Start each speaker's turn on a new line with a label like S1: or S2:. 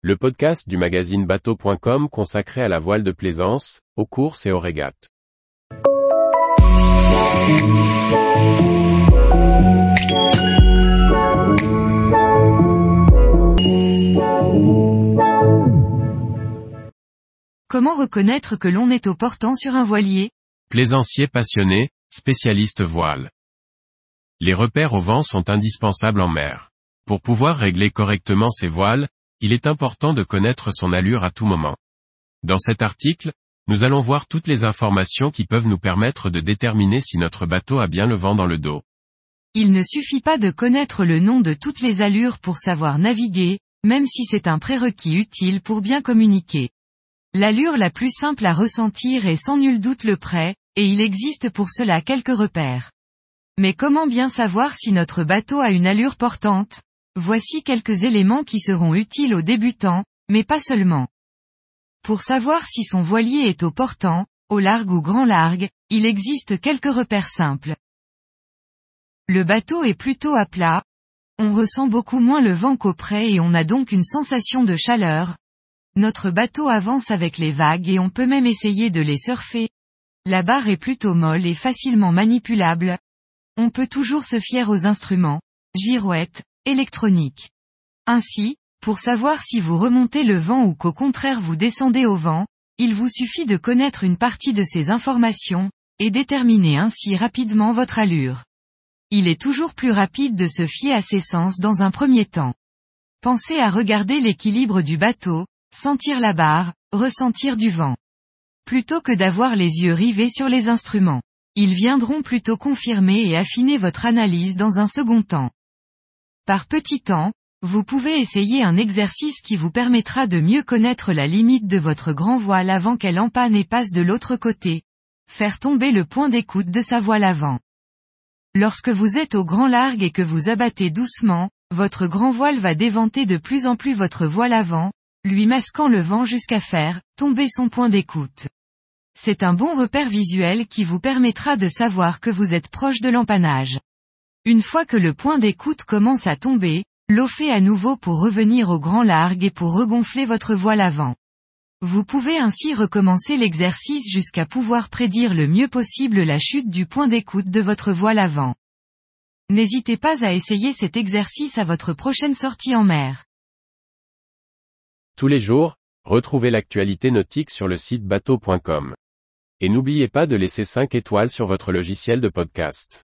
S1: le podcast du magazine bateau.com consacré à la voile de plaisance, aux courses et aux régates.
S2: Comment reconnaître que l'on est au portant sur un voilier?
S1: Plaisancier passionné, spécialiste voile. Les repères au vent sont indispensables en mer. Pour pouvoir régler correctement ses voiles, il est important de connaître son allure à tout moment. Dans cet article, nous allons voir toutes les informations qui peuvent nous permettre de déterminer si notre bateau a bien le vent dans le dos.
S2: Il ne suffit pas de connaître le nom de toutes les allures pour savoir naviguer, même si c'est un prérequis utile pour bien communiquer. L'allure la plus simple à ressentir est sans nul doute le prêt, et il existe pour cela quelques repères. Mais comment bien savoir si notre bateau a une allure portante? Voici quelques éléments qui seront utiles aux débutants, mais pas seulement. Pour savoir si son voilier est au portant, au largue ou grand largue, il existe quelques repères simples. Le bateau est plutôt à plat, on ressent beaucoup moins le vent qu'au près et on a donc une sensation de chaleur. Notre bateau avance avec les vagues et on peut même essayer de les surfer. La barre est plutôt molle et facilement manipulable. On peut toujours se fier aux instruments, girouettes, électronique. Ainsi, pour savoir si vous remontez le vent ou qu'au contraire vous descendez au vent, il vous suffit de connaître une partie de ces informations, et déterminer ainsi rapidement votre allure. Il est toujours plus rapide de se fier à ses sens dans un premier temps. Pensez à regarder l'équilibre du bateau, sentir la barre, ressentir du vent. Plutôt que d'avoir les yeux rivés sur les instruments. Ils viendront plutôt confirmer et affiner votre analyse dans un second temps. Par petit temps, vous pouvez essayer un exercice qui vous permettra de mieux connaître la limite de votre grand voile avant qu'elle empanne et passe de l'autre côté. Faire tomber le point d'écoute de sa voile avant. Lorsque vous êtes au grand largue et que vous abattez doucement, votre grand voile va déventer de plus en plus votre voile avant, lui masquant le vent jusqu'à faire tomber son point d'écoute. C'est un bon repère visuel qui vous permettra de savoir que vous êtes proche de l'empannage. Une fois que le point d'écoute commence à tomber, fait à nouveau pour revenir au grand largue et pour regonfler votre voile avant. Vous pouvez ainsi recommencer l'exercice jusqu'à pouvoir prédire le mieux possible la chute du point d'écoute de votre voile avant. N'hésitez pas à essayer cet exercice à votre prochaine sortie en mer.
S1: Tous les jours, retrouvez l'actualité nautique sur le site bateau.com. Et n'oubliez pas de laisser 5 étoiles sur votre logiciel de podcast.